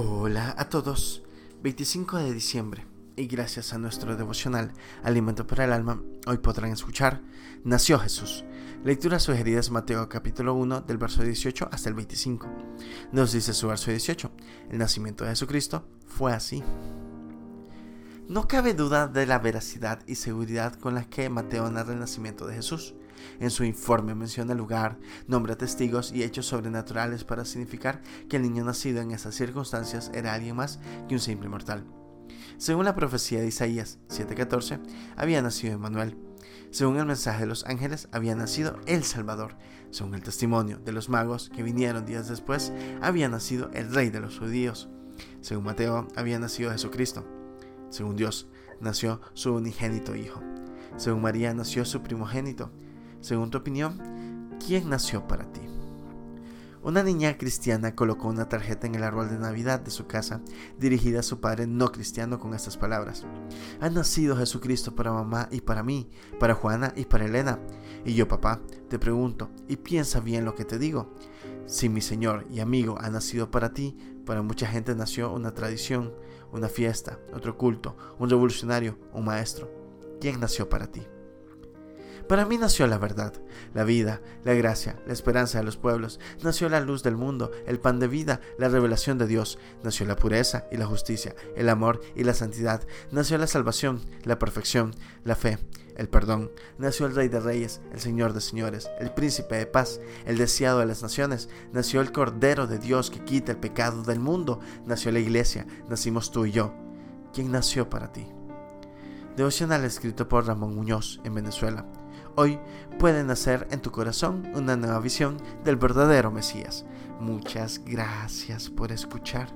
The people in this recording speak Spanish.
Hola a todos, 25 de diciembre y gracias a nuestro devocional Alimento para el Alma, hoy podrán escuchar Nació Jesús. Lecturas sugeridas Mateo capítulo 1 del verso 18 hasta el 25. Nos dice su verso 18, el nacimiento de Jesucristo fue así. No cabe duda de la veracidad y seguridad con la que Mateo narra el nacimiento de Jesús. En su informe menciona el lugar, nombra testigos y hechos sobrenaturales para significar que el niño nacido en esas circunstancias era alguien más que un simple mortal. Según la profecía de Isaías 7:14, había nacido Emmanuel. Según el mensaje de los ángeles, había nacido el Salvador. Según el testimonio de los magos que vinieron días después, había nacido el Rey de los judíos. Según Mateo, había nacido Jesucristo. Según Dios, nació su unigénito Hijo. Según María, nació su primogénito. Según tu opinión, ¿quién nació para ti? Una niña cristiana colocó una tarjeta en el árbol de Navidad de su casa dirigida a su padre no cristiano con estas palabras. Ha nacido Jesucristo para mamá y para mí, para Juana y para Elena. Y yo, papá, te pregunto, y piensa bien lo que te digo. Si mi Señor y amigo ha nacido para ti, para mucha gente nació una tradición, una fiesta, otro culto, un revolucionario, un maestro. ¿Quién nació para ti? Para mí nació la verdad, la vida, la gracia, la esperanza de los pueblos, nació la luz del mundo, el pan de vida, la revelación de Dios, nació la pureza y la justicia, el amor y la santidad, nació la salvación, la perfección, la fe, el perdón, nació el Rey de Reyes, el Señor de Señores, el Príncipe de Paz, el deseado de las naciones, nació el Cordero de Dios que quita el pecado del mundo, nació la Iglesia, nacimos tú y yo. ¿Quién nació para ti? Devocional escrito por Ramón Muñoz en Venezuela. Hoy puede nacer en tu corazón una nueva visión del verdadero Mesías. Muchas gracias por escuchar.